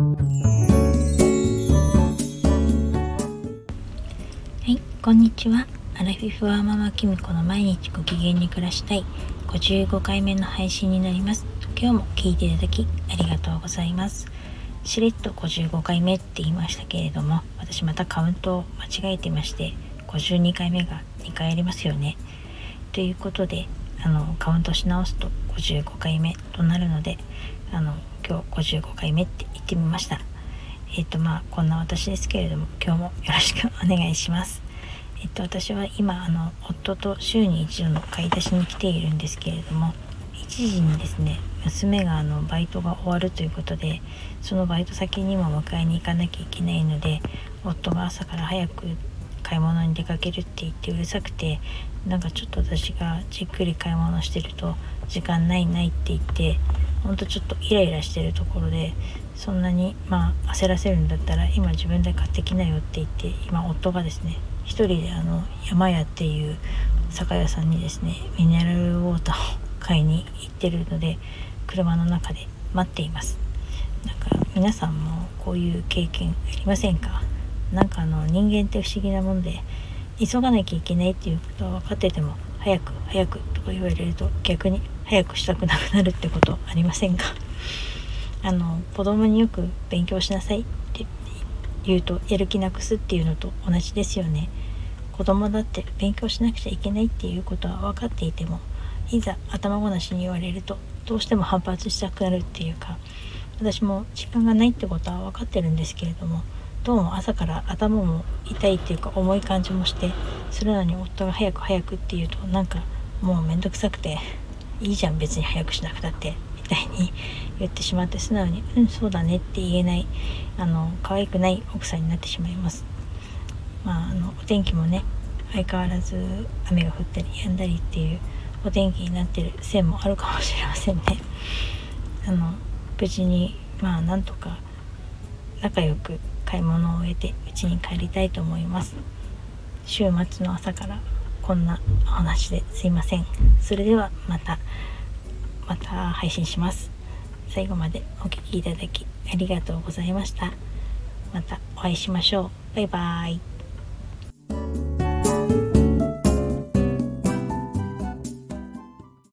はいこんにちは。アラフィフはママキミコの毎日ご機嫌に暮らしたい。55回目の配信になります。今日も聞いていただきありがとうございます。しれっと55回目って言いましたけれども私またカウントを間違えてまして52回目が2回ありますよね。ということであのカウントし直すと55回目となるのであの今日55回目って言ってみました。えっ、とまあこんな私ですけれども今日もよろしくお願いします。えっ、と私は今あの夫と週に一度の買い出しに来ているんですけれども1時にですね娘があのバイトが終わるということでそのバイト先にも迎えに行かなきゃいけないので夫が朝から早く買い物に出かけるって言ってうるさくてなんかちょっと私がじっくり買い物してると時間ないないって言ってほんとちょっとイライラしてるところでそんなにまあ焦らせるんだったら今自分で買ってきなよって言って今夫がですね一人であの山屋っていう酒屋さんにですねミネラルウォーターを買いに行ってるので車の中で待っています。なんか皆さんもこういう経験ありませんか？なんかあの人間って不思議なもんで急がなきゃいけないっていうことは分かってても早く早くとか言われると逆に早くしたくなくなるってことありませんか？あの子供によく勉強しなさいって言うとやる気なくすっていうのと同じですよね。子供だって勉強しなくちゃいけないっていうことは分かっていてもいざ頭ごなしに言われるとどうしても反発したくなるっていうか私も時間がないってことは分かってるんですけれどもどうも朝から頭も痛いっていうか重い感じもしてそれなのに夫が早く早くっていうとなんかもうめんどくさくていいじゃん別に早くしなくたってみたいに言ってしまって素直に「うんそうだね」って言えないあの可愛くない奥さんになってしまいます。まあ、あのお天気もね相変わらず雨が降ったり止んだりっていうお天気になってるせいもあるかもしれませんね。あの無事にまあなんとか仲良く買い物を終えて家に帰りたいと思います。週末の朝からこんなお話ですいません。それではまたまた配信します。最後までお聴きいただきありがとうございました。またお会いしましょう。バイバーイ。